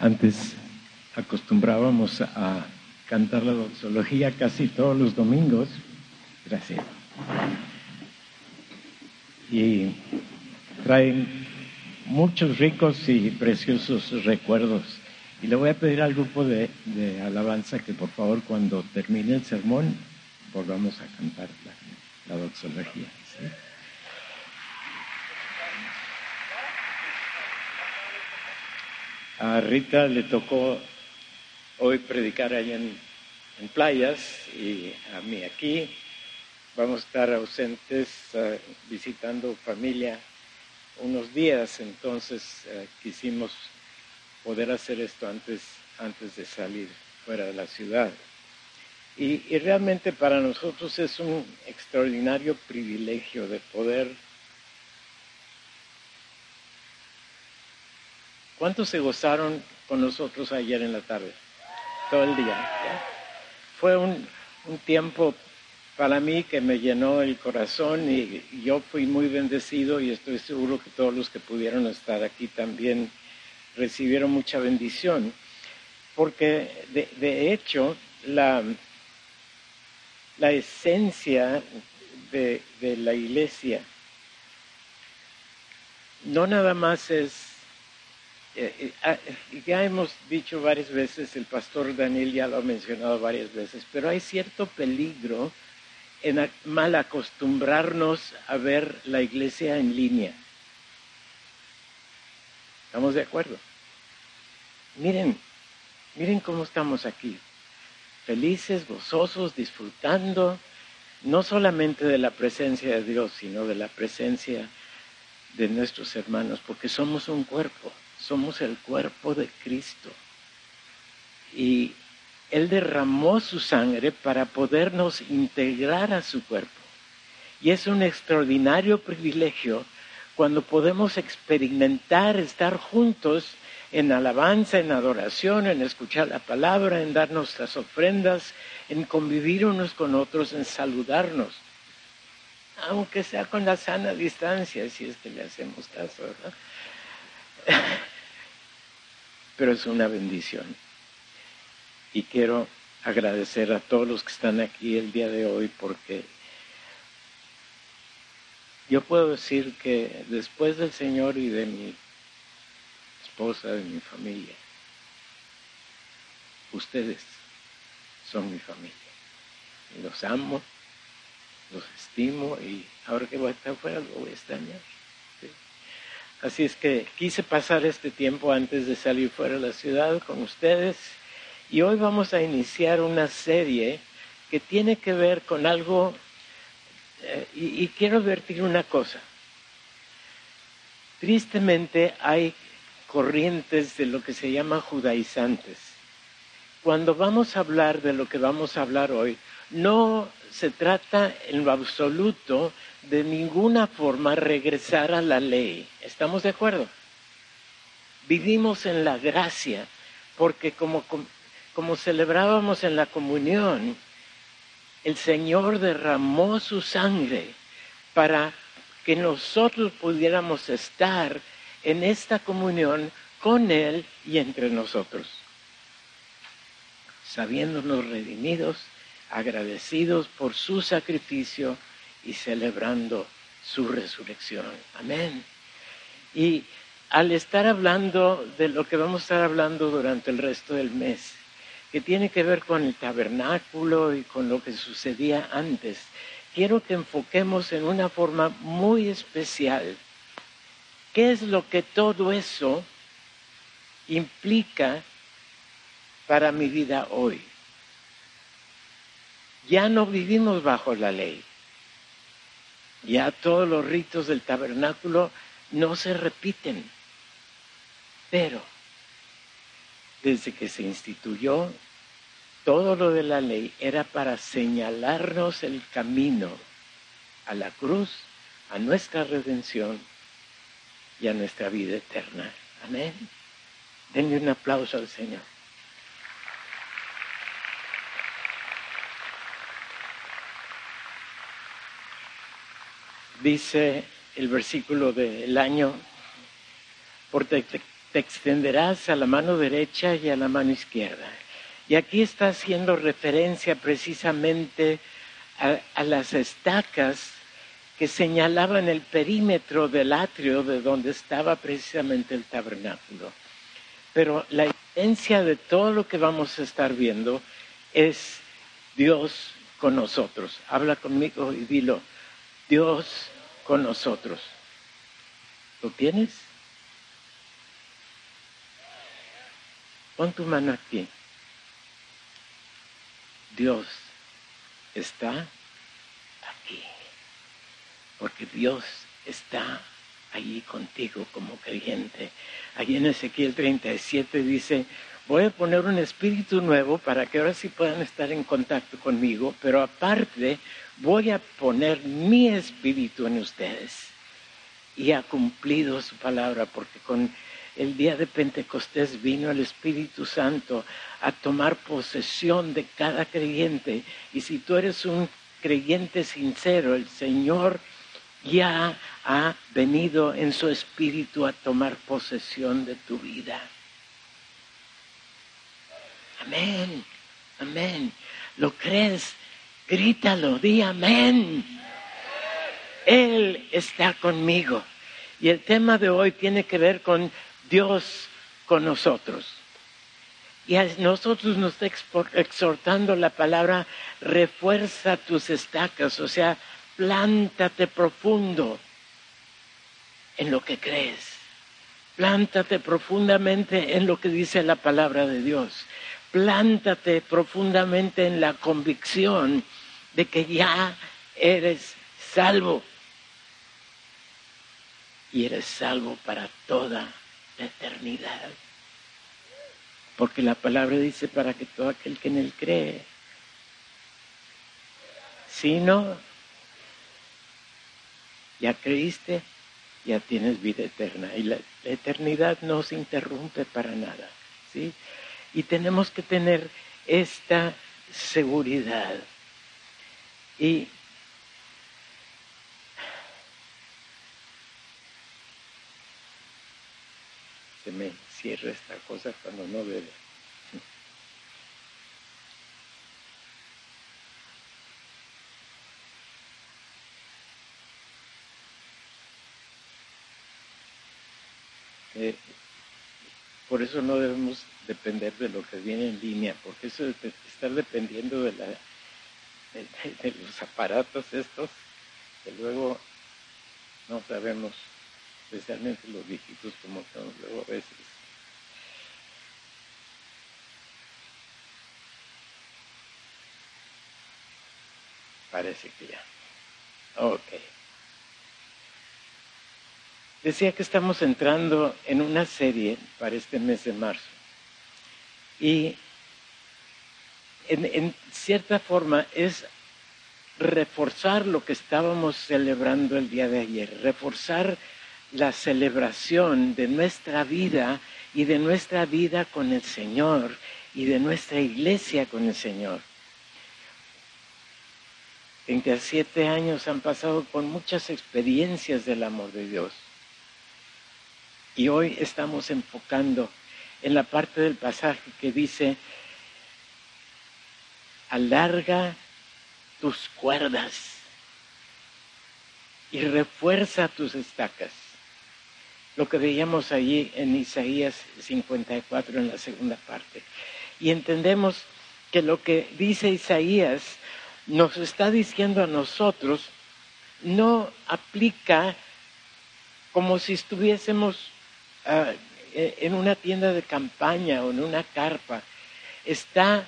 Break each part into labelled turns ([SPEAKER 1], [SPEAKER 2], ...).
[SPEAKER 1] Antes acostumbrábamos a cantar la doxología casi todos los domingos. Gracias. Y traen muchos ricos y preciosos recuerdos. Y le voy a pedir al grupo de, alabanza que por favor cuando termine el sermón volvamos a cantar la, doxología. A Rita le tocó hoy predicar allá en, playas y a mí aquí. Vamos a estar ausentes eh, visitando familia unos días, entonces eh, quisimos poder hacer esto antes, antes de salir fuera de la ciudad. Y, y, realmente para nosotros es un extraordinario privilegio de poder... ¿Cuántos se gozaron con nosotros ayer en la tarde? Todo el día. Fue un, un tiempo para mí que me llenó el corazón y yo fui muy bendecido y estoy seguro que todos los que pudieron estar aquí también recibieron mucha bendición, porque de, hecho la, la esencia de, de la iglesia no nada más es eh, eh, ah, ya hemos dicho varias veces, el pastor Daniel ya lo ha mencionado varias veces, pero hay cierto peligro en mal acostumbrarnos a ver la iglesia en línea. ¿Estamos de acuerdo? Miren, miren cómo estamos aquí, felices, gozosos, disfrutando no solamente de la presencia de Dios, sino de la presencia de nuestros hermanos, porque somos un cuerpo, somos el cuerpo de Cristo. Y él derramó su sangre para podernos integrar a su cuerpo. Y es un extraordinario privilegio cuando podemos experimentar estar juntos en alabanza, en adoración, en escuchar la palabra, en dar nuestras ofrendas, en convivir unos con otros, en saludarnos, aunque sea con la sana distancia, si es que le hacemos caso, ¿verdad? Pero es una bendición y quiero agradecer a todos los que están aquí el día de hoy porque yo puedo decir que después del Señor y de mi esposa, de mi familia, ustedes son mi familia. Los amo, los estimo y ahora que voy a estar fuera lo voy a extrañar. Así es que quise pasar este tiempo antes de salir fuera de la ciudad con ustedes y hoy vamos a iniciar una serie que tiene que ver con algo, eh, y, quiero advertir una cosa. Tristemente hay corrientes de lo que se llama judaizantes. Cuando vamos a hablar de lo que vamos a hablar hoy, no se trata en lo absoluto de ninguna forma regresar a la ley. ¿Estamos de acuerdo? Vivimos en la gracia, porque como como celebrábamos en la comunión, el Señor derramó su sangre para que nosotros pudiéramos estar en esta comunión con Él y entre nosotros, sabiéndonos redimidos, agradecidos por su sacrificio y celebrando su resurrección. Amén. Y al estar hablando de lo que vamos a estar hablando durante el resto del mes, que tiene que ver con el tabernáculo y con lo que sucedía antes. Quiero que enfoquemos en una forma muy especial qué es lo que todo eso implica para mi vida hoy. Ya no vivimos bajo la ley. Ya todos los ritos del tabernáculo no se repiten. Pero desde que se instituyó, todo lo de la ley era para señalarnos el camino a la cruz, a nuestra redención y a nuestra vida eterna. Amén. Denle un aplauso al Señor. Dice el versículo del año, porque te extenderás a la mano derecha y a la mano izquierda. Y aquí está haciendo referencia precisamente a, las estacas que señalaban el perímetro del atrio de donde estaba precisamente el tabernáculo. Pero la esencia de todo lo que vamos a estar viendo es Dios con nosotros. Habla conmigo y dilo, Dios con nosotros. ¿Lo tienes? Pon tu mano aquí. Dios está aquí. Porque Dios está allí contigo como creyente. Allí en Ezequiel 37 dice, voy a poner un espíritu nuevo para que ahora sí puedan estar en contacto conmigo, pero aparte voy a poner mi espíritu en ustedes. Y ha cumplido su palabra, porque con el día de Pentecostés vino el Espíritu Santo a tomar posesión de cada creyente. Y si tú eres un creyente sincero, el Señor ya ha venido en su espíritu a tomar posesión de tu vida. Amén, amén. ¿Lo crees? Grítalo, di amén. Él está conmigo. Y el tema de hoy tiene que ver con Dios con nosotros. Y a nosotros nos está exhortando la palabra, refuerza tus estacas, o sea, plántate profundo en lo que crees. Plántate profundamente en lo que dice la palabra de Dios. Plántate profundamente en la convicción de que ya eres salvo. Y eres salvo para toda la eternidad. Porque la palabra dice para que todo aquel que en él cree, si no, ya creíste, ya tienes vida eterna. Y la, eternidad no se interrumpe para nada. ¿sí? Y tenemos que tener esta seguridad. Y se me cierra esta cosa cuando no debe. Eh, por eso no debemos depender de lo que viene en línea, porque eso de estar dependiendo de, la, de los aparatos estos, que luego no sabemos especialmente los viejitos como son luego a veces. Parece que ya. Ok. Decía que estamos entrando en una serie para este mes de marzo. Y en, cierta forma es reforzar lo que estábamos celebrando el día de ayer, reforzar la celebración de nuestra vida y de nuestra vida con el Señor y de nuestra iglesia con el Señor. 27 años han pasado con muchas experiencias del amor de Dios. Y hoy estamos enfocando en la parte del pasaje que dice, alarga tus cuerdas y refuerza tus estacas lo que veíamos allí en Isaías 54 en la segunda parte. Y entendemos que lo que dice Isaías nos está diciendo a nosotros no aplica como si estuviésemos ah, e, en una tienda de campaña o en una carpa. Está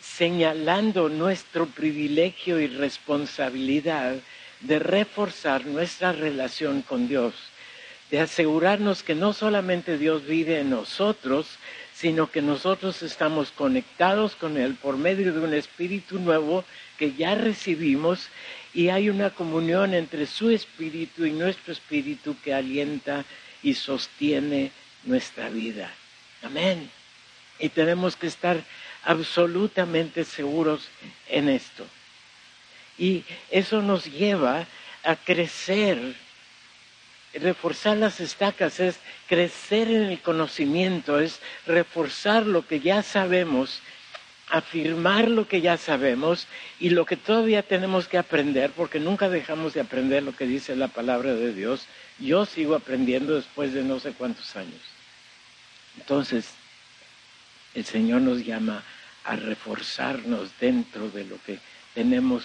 [SPEAKER 1] señalando nuestro privilegio y responsabilidad de reforzar nuestra relación con Dios de asegurarnos que no solamente Dios vive en nosotros, sino que nosotros estamos conectados con Él por medio de un espíritu nuevo que ya recibimos y hay una comunión entre su espíritu y nuestro espíritu que alienta y sostiene nuestra vida. Amén. Y tenemos que estar absolutamente seguros en esto. Y eso nos lleva a crecer reforzar las estacas es crecer en el conocimiento, es reforzar lo que ya sabemos, afirmar lo que ya sabemos y lo que todavía tenemos que aprender, porque nunca dejamos de aprender lo que dice la palabra de Dios. Yo sigo aprendiendo después de no sé cuántos años. Entonces, el Señor nos llama a reforzarnos dentro de lo que tenemos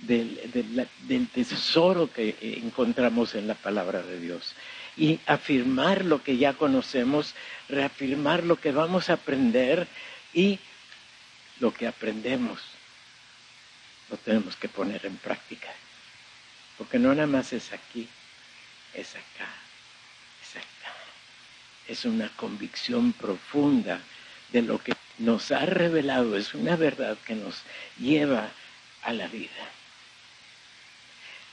[SPEAKER 1] del, tesoro que encontramos en la palabra de Dios. Y afirmar lo que ya conocemos, reafirmar lo que vamos a aprender y lo que aprendemos lo tenemos que poner en práctica. Porque no nada más es aquí, es acá, es acá. Es una convicción profunda de lo que nos ha revelado, es una verdad que nos lleva a la vida.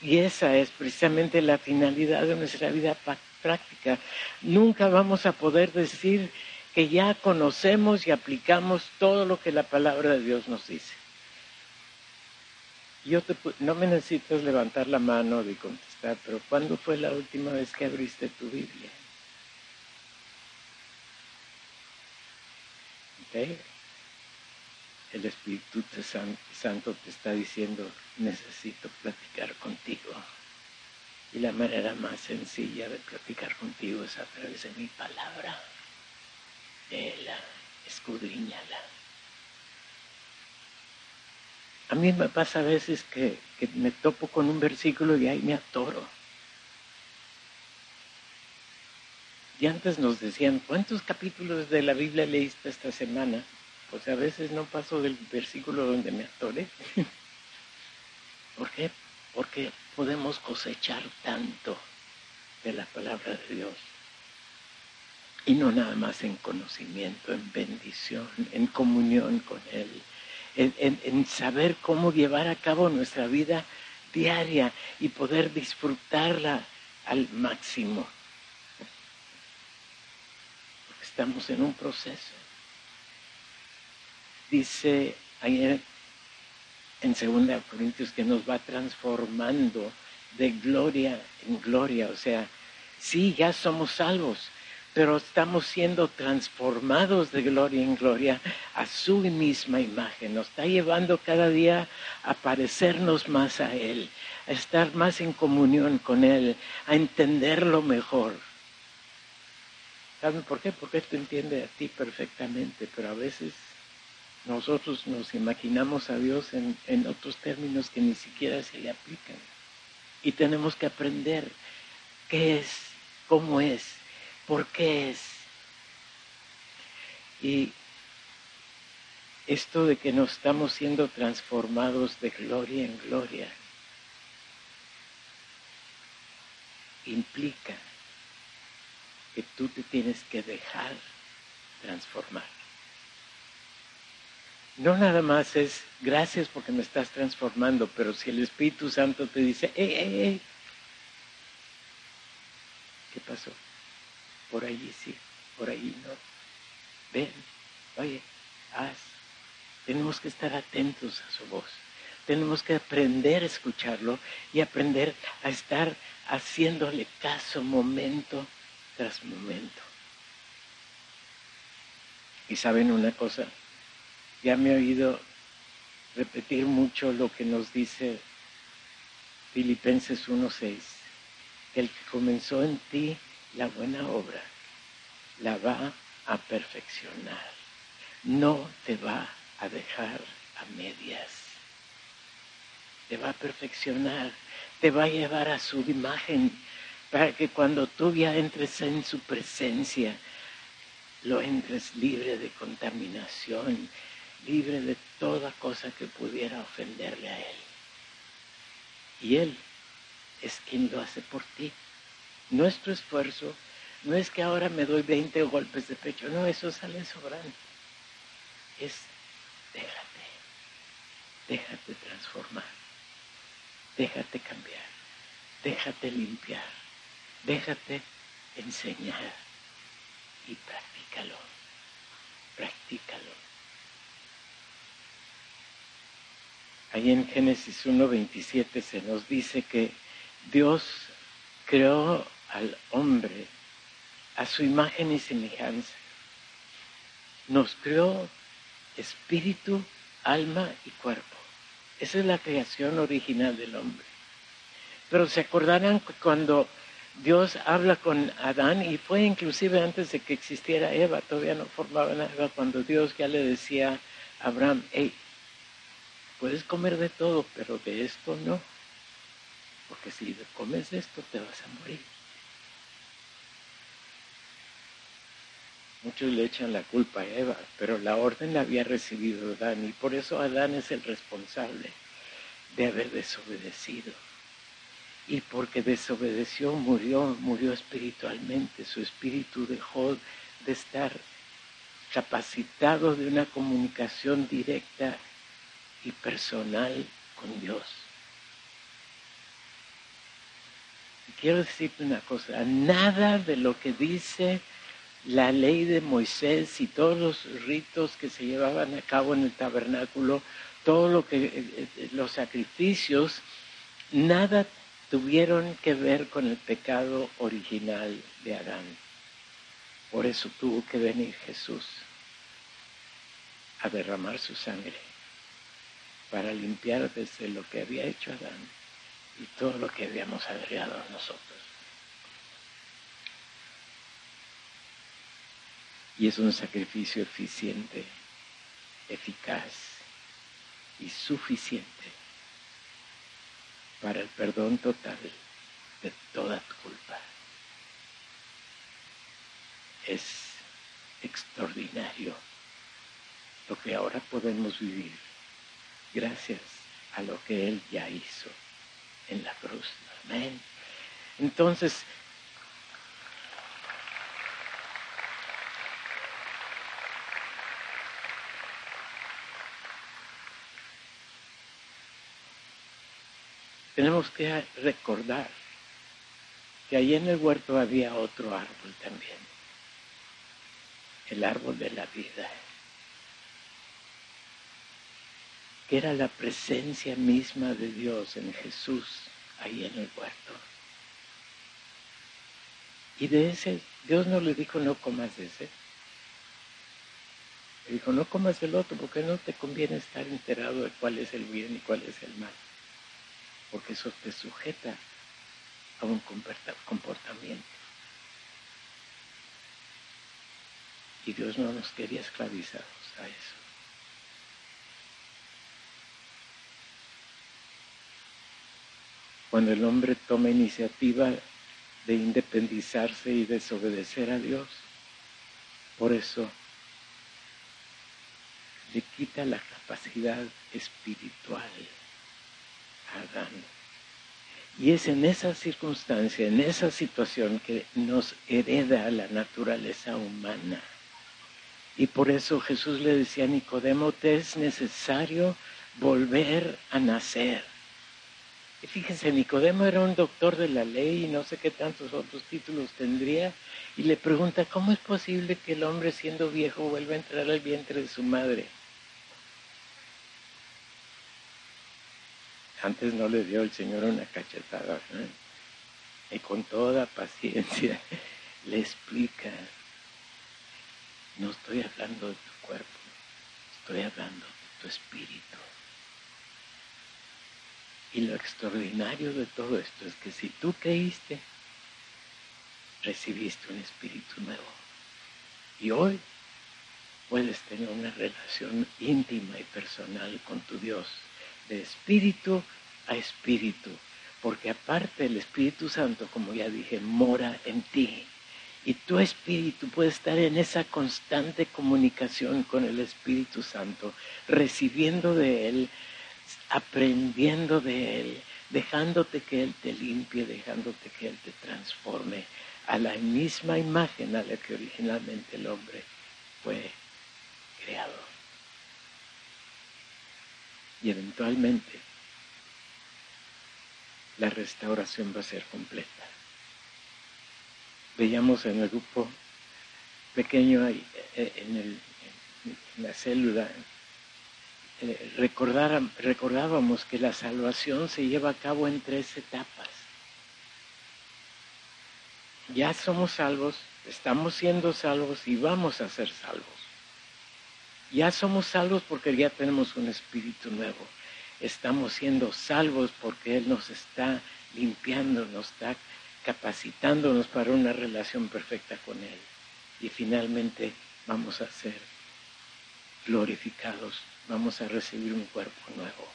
[SPEAKER 1] Y esa es precisamente la finalidad de nuestra vida práctica. Nunca vamos a poder decir que ya conocemos y aplicamos todo lo que la palabra de Dios nos dice. Yo no me necesitas levantar la mano y contestar, pero ¿cuándo fue la última vez que abriste tu Biblia? El Espíritu Santo te está diciendo, necesito platicar contigo. Y la manera más sencilla de platicar contigo es a través de mi palabra. Escudriñala. A mí me pasa a veces que, que me topo con un versículo y ahí me atoro. Y antes nos decían, ¿cuántos capítulos de la Biblia leíste esta semana? Pues a veces no paso del versículo donde me atore. ¿Por qué? Porque podemos cosechar tanto de la palabra de Dios. Y no nada más en conocimiento, en bendición, en comunión con Él, en, saber cómo llevar a cabo nuestra vida diaria y poder disfrutarla al máximo estamos en un proceso. Dice ayer en 2 Corintios que nos va transformando de gloria en gloria. O sea, sí, ya somos salvos, pero estamos siendo transformados de gloria en gloria a su misma imagen. Nos está llevando cada día a parecernos más a Él, a estar más en comunión con Él, a entenderlo mejor. ¿Saben por qué? Porque esto entiende a ti perfectamente, pero a veces nosotros nos imaginamos a Dios en, en otros términos que ni siquiera se le aplican. Y tenemos que aprender qué es, cómo es, por qué es. Y esto de que nos estamos siendo transformados de gloria en gloria implica que tú te tienes que dejar transformar. No nada más es gracias porque me estás transformando, pero si el Espíritu Santo te dice, ¡Ey, ey, ey! ¿Qué pasó? Por allí sí, por allí no. Ven, oye, haz. Tenemos que estar atentos a su voz. Tenemos que aprender a escucharlo y aprender a estar haciéndole caso momento tras momento. Y saben una cosa, ya me he oído repetir mucho lo que nos dice Filipenses 1.6, el que comenzó en ti la buena obra, la va a perfeccionar, no te va a dejar a medias, te va a perfeccionar, te va a llevar a su imagen para que cuando tú ya entres en su presencia, lo entres libre de contaminación, libre de toda cosa que pudiera ofenderle a Él. Y Él es quien lo hace por ti. Nuestro esfuerzo no es que ahora me doy 20 golpes de pecho, no, eso sale sobrando. Es déjate, déjate transformar, déjate cambiar, déjate limpiar Déjate enseñar y practícalo. Practícalo. Ahí en Génesis 1.27 se nos dice que Dios creó al hombre a su imagen y semejanza. Nos creó espíritu, alma y cuerpo. Esa es la creación original del hombre. Pero se acordarán cuando Dios habla con Adán y fue inclusive antes de que existiera Eva, todavía no formaban a Eva, cuando Dios ya le decía a Abraham, hey, puedes comer de todo, pero de esto no, porque si comes de esto te vas a morir. Muchos le echan la culpa a Eva, pero la orden la había recibido Adán y por eso Adán es el responsable de haber desobedecido. Y porque desobedeció, murió, murió espiritualmente. Su espíritu dejó de estar capacitado de una comunicación directa y personal con Dios. Y quiero decirte una cosa, nada de lo que dice la ley de Moisés y todos los ritos que se llevaban a cabo en el tabernáculo, todo lo que eh, eh, los sacrificios, nada tuvieron que ver con el pecado original de Adán. Por eso tuvo que venir Jesús a derramar su sangre para limpiar desde lo que había hecho Adán y todo lo que habíamos agregado nosotros. Y es un sacrificio eficiente, eficaz y suficiente para el perdón total de toda tu culpa. Es extraordinario lo que ahora podemos vivir gracias a lo que Él ya hizo en la cruz. Amén. Entonces, tenemos que recordar que allí en el huerto había otro árbol también, el árbol de la vida, que era la presencia misma de Dios en Jesús ahí en el huerto. Y de ese, Dios no le dijo no comas ese. Le dijo no comas del otro porque no te conviene estar enterado de cuál es el bien y cuál es el mal porque eso te sujeta a un comportamiento. Y Dios no nos quería esclavizados a eso. Cuando el hombre toma iniciativa de independizarse y desobedecer a Dios, por eso le quita la capacidad espiritual Adán. Y es en esa circunstancia, en esa situación que nos hereda la naturaleza humana. Y por eso Jesús le decía a Nicodemo, te es necesario volver a nacer. Y fíjense, Nicodemo era un doctor de la ley y no sé qué tantos otros títulos tendría. Y le pregunta, ¿cómo es posible que el hombre siendo viejo vuelva a entrar al vientre de su madre? Antes no le dio el Señor una cachetada. Y con toda paciencia le explica, no estoy hablando de tu cuerpo, estoy hablando de tu espíritu. Y lo extraordinario de todo esto es que si tú creíste, recibiste un espíritu nuevo. Y hoy puedes tener una relación íntima y personal con tu Dios de espíritu a espíritu, porque aparte el Espíritu Santo, como ya dije, mora en ti. Y tu espíritu puede estar en esa constante comunicación con el Espíritu Santo, recibiendo de Él, aprendiendo de Él, dejándote que Él te limpie, dejándote que Él te transforme a la misma imagen a la que originalmente el hombre fue creado y eventualmente la restauración va a ser completa. Veíamos en el grupo pequeño ahí, eh, en, la célula, eh, recordábamos que la salvación se lleva a cabo en tres etapas. ya somos salvos, estamos siendo salvos y vamos a ser salvos. Ya somos salvos porque ya tenemos un espíritu nuevo. Estamos siendo salvos porque Él nos está limpiando, nos está capacitándonos para una relación perfecta con Él. Y finalmente vamos a ser glorificados, vamos a recibir un cuerpo nuevo.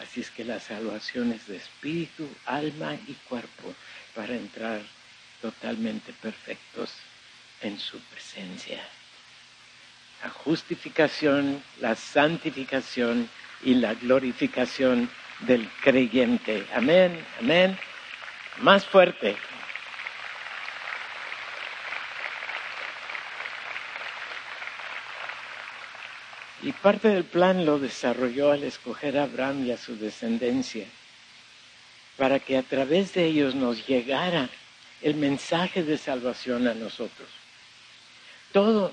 [SPEAKER 1] Así es que la salvación es de espíritu, alma y cuerpo para entrar totalmente perfectos en su presencia. La justificación, la santificación y la glorificación del creyente. Amén, amén. Más fuerte. Y parte del plan lo desarrolló al escoger a Abraham y a su descendencia, para que a través de ellos nos llegara el mensaje de salvación a nosotros. Todo,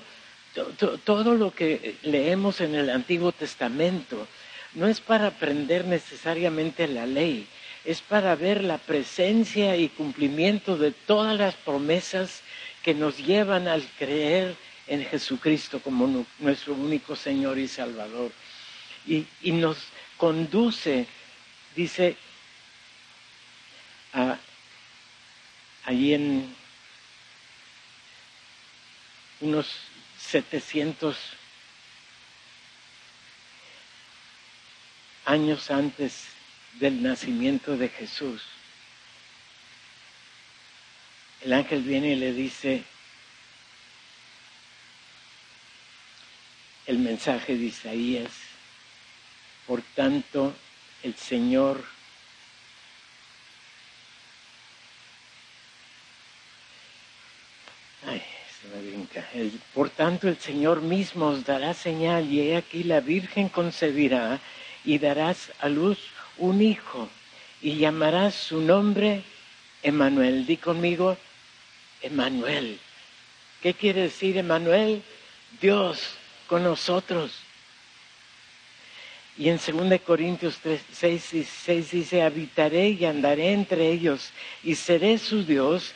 [SPEAKER 1] todo, lo que leemos en el Antiguo Testamento no es para aprender necesariamente la ley, es para ver la presencia y cumplimiento de todas las promesas que nos llevan al creer en Jesucristo como nuestro único Señor y Salvador. Y, nos conduce, dice, a, allí en unos 700 años antes del nacimiento de Jesús. El ángel viene y le dice, el mensaje de Isaías. Por tanto, el Señor Ay, se me brinca. por tanto, el Señor mismo os dará señal y he aquí la Virgen concebirá y darás a luz un hijo y llamarás su nombre Emanuel. Di conmigo, Emanuel. ¿Qué quiere decir Emanuel? Dios con nosotros. Y en 2 Corintios 3, 6, 6 dice, habitaré y andaré entre ellos y seré su Dios.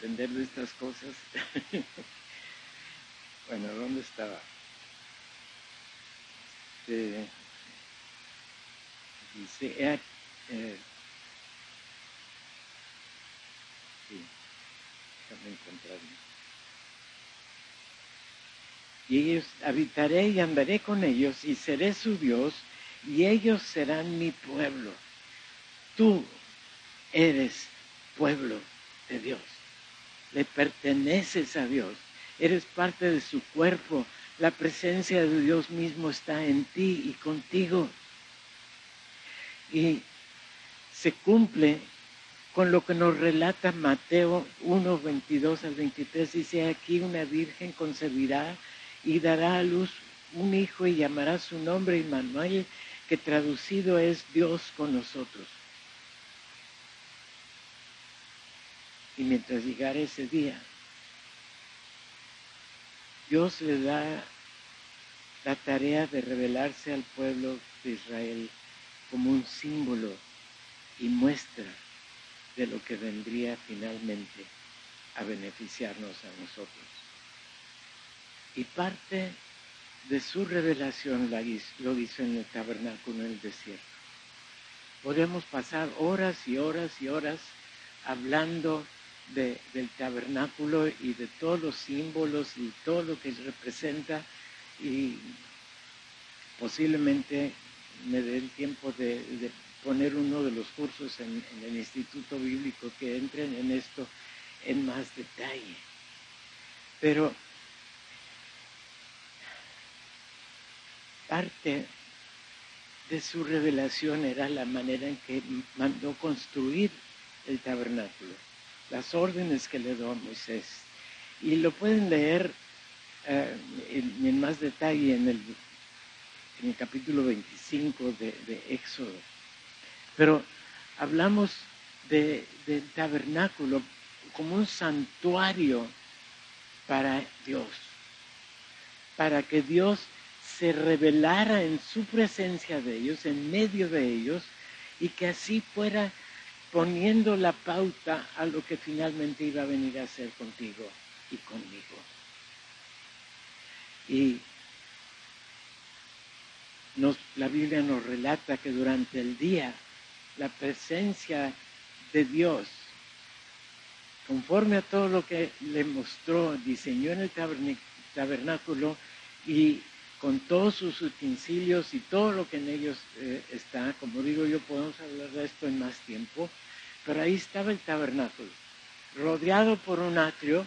[SPEAKER 1] De estas cosas Bueno, ¿dónde estaba? Este, dice, eh, eh, sí, déjame encontrarme. Y ellos habitaré y andaré con ellos y seré su Dios y ellos serán mi pueblo. Tú eres pueblo de Dios. Le perteneces a Dios eres parte de su cuerpo, la presencia de Dios mismo está en ti y contigo. Y se cumple con lo que nos relata Mateo 1, 22 al 23. Dice, aquí una virgen concebirá y dará a luz un hijo y llamará su nombre Immanuel, que traducido es Dios con nosotros. Y mientras llegara ese día, Dios le da la tarea de revelarse al pueblo de Israel como un símbolo y muestra de lo que vendría finalmente a beneficiarnos a nosotros. Y parte de su revelación lo hizo en el tabernáculo en el desierto. Podemos pasar horas y horas y horas hablando del tabernáculo y de todos los símbolos y todo lo que representa y posiblemente me dé el tiempo de, poner uno de los cursos en, el Instituto Bíblico que entren en esto en más detalle. Pero parte de su revelación era la manera en que mandó construir el tabernáculo las órdenes que le dio a Moisés. Y lo pueden leer eh, en, más detalle en el, en el capítulo 25 de, de Éxodo. Pero hablamos del tabernáculo como un santuario para Dios, para que Dios se revelara en su presencia de ellos, en medio de ellos, y que así fuera poniendo la pauta a lo que finalmente iba a venir a hacer contigo y conmigo. Y la Biblia nos relata que durante el día la presencia de Dios, conforme a todo lo que le mostró, diseñó en el tabernáculo y con todos sus utensilios y todo lo que en ellos eh, está, como digo yo, podemos hablar de esto en más tiempo, pero ahí estaba el tabernáculo, rodeado por un atrio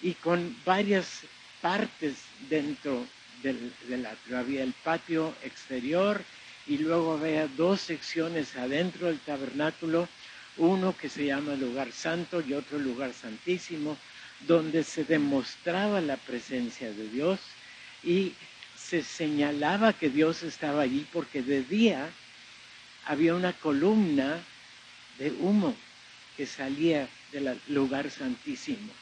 [SPEAKER 1] y con varias partes dentro del, del atrio. Había el patio exterior y luego había dos secciones adentro del tabernáculo, uno que se llama lugar santo y otro lugar santísimo, donde se demostraba la presencia de Dios y se señalaba que Dios estaba allí porque de día había una columna de humo que salía del lugar santísimo.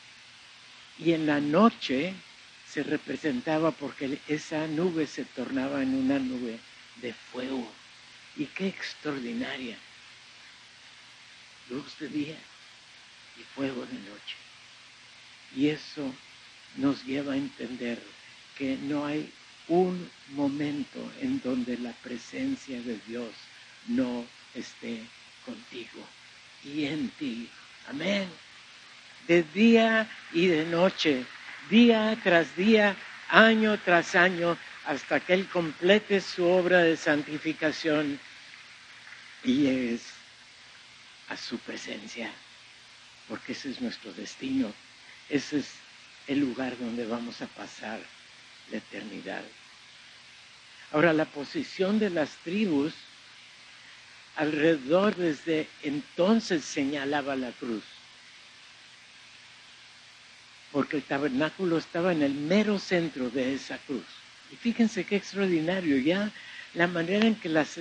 [SPEAKER 1] Y en la noche se representaba porque esa nube se tornaba en una nube de fuego. Y qué extraordinaria. Luz de día y fuego de noche. Y eso nos lleva a entender que no hay un momento en donde la presencia de Dios no esté contigo y en ti. Amén. De día y de noche, día tras día, año tras año, hasta que Él complete su obra de santificación y es a su presencia, porque ese es nuestro destino, ese es el lugar donde vamos a pasar la eternidad. Ahora, la posición de las tribus alrededor desde entonces señalaba la cruz, porque el tabernáculo estaba en el mero centro de esa cruz. Y fíjense qué extraordinario, ya la manera en que las,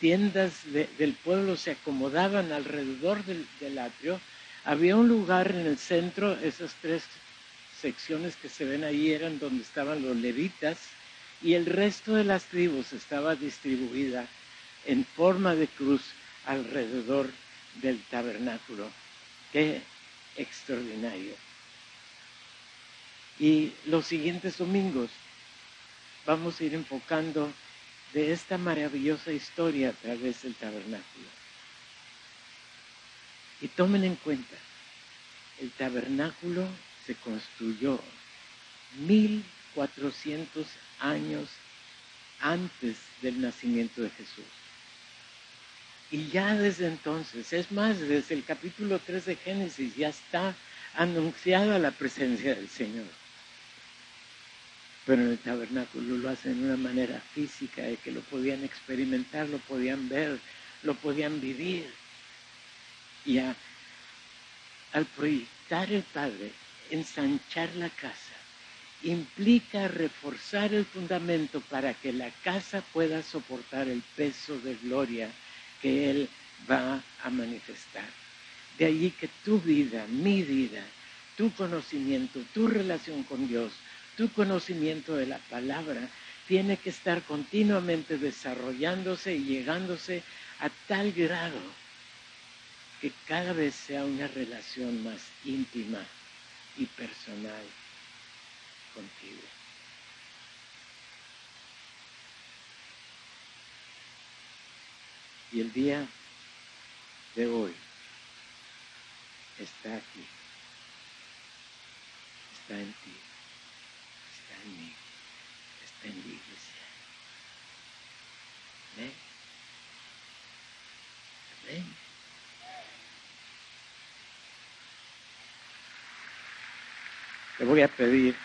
[SPEAKER 1] tiendas del pueblo se acomodaban alrededor del, del atrio, había un lugar en el centro, esas tres secciones que se ven ahí eran donde estaban los levitas, y el resto de las tribus estaba distribuida en forma de cruz alrededor del tabernáculo. Qué extraordinario. Y los siguientes domingos vamos a ir enfocando de esta maravillosa historia a través del tabernáculo. Y tomen en cuenta, el tabernáculo se construyó 1400 años antes del nacimiento de Jesús. Y ya desde entonces, es más, desde el capítulo 3 de Génesis ya está anunciada la presencia del Señor. Pero en el tabernáculo lo hacen de una manera física, de que lo podían experimentar, lo podían ver, lo podían vivir. Y al proyectar el Padre, ensanchar la casa, implica reforzar el fundamento para que la casa pueda soportar el peso de gloria que Él va a manifestar. De allí que tu vida, mi vida, tu conocimiento, tu relación con Dios, tu conocimiento de la palabra, tiene que estar continuamente desarrollándose y llegándose a tal grado que cada vez sea una relación más íntima y personal contigo. Y el día de hoy está aquí, está en ti, está en mí, está en la iglesia. Amén. Amén. Te voy a pedir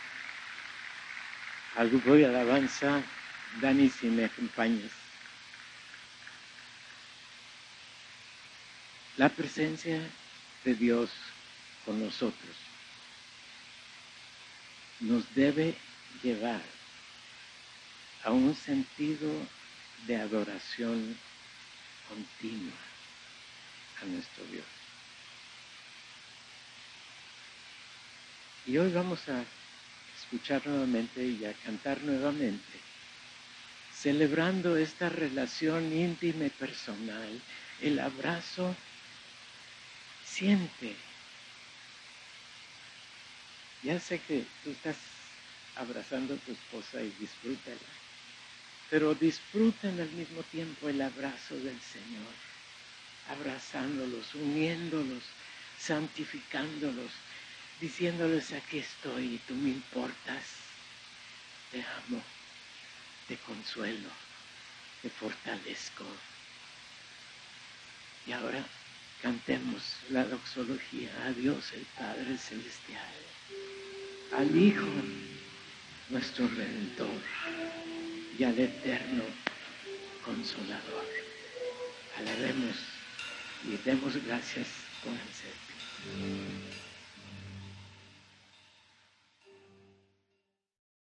[SPEAKER 1] al grupo de alabanza, Dani, si me acompañas. La presencia de Dios con nosotros nos debe llevar a un sentido de adoración continua, a nuestro Dios. Y hoy vamos a escuchar nuevamente y a cantar nuevamente, celebrando esta relación íntima y personal, el abrazo, siente. Ya sé que tú estás abrazando a tu esposa y disfrútala, pero disfruten al mismo tiempo el abrazo del Señor, abrazándolos, uniéndolos, santificándolos, diciéndoles aquí estoy y tú me importas, te amo, te consuelo, te fortalezco. Y ahora cantemos la doxología a Dios el Padre Celestial, al Hijo, nuestro Redentor, y al Eterno Consolador. Alabemos y demos gracias con el ser.